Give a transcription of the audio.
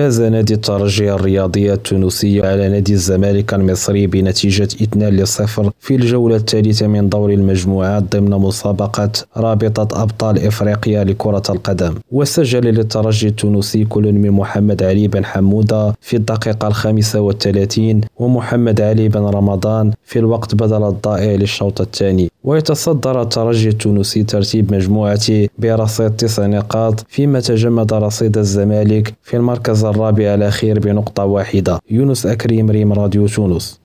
فاز نادي الترجي الرياضية التونسي على نادي الزمالك المصري بنتيجة 2 لصفر في الجولة الثالثة من دور المجموعات ضمن مسابقة رابطة أبطال إفريقيا لكرة القدم. وسجل للترجي التونسي كل من محمد علي بن حمودة في الدقيقة الخامسة والثلاثين ومحمد علي بن رمضان في الوقت بدل الضائع للشوط الثاني. ويتصدر الترجي التونسي ترتيب مجموعته برصيد تسع نقاط فيما تجمد رصيد الزمالك في المركز الرابع الأخير بنقطة واحدة. يونس أكريم ريم راديو تونس.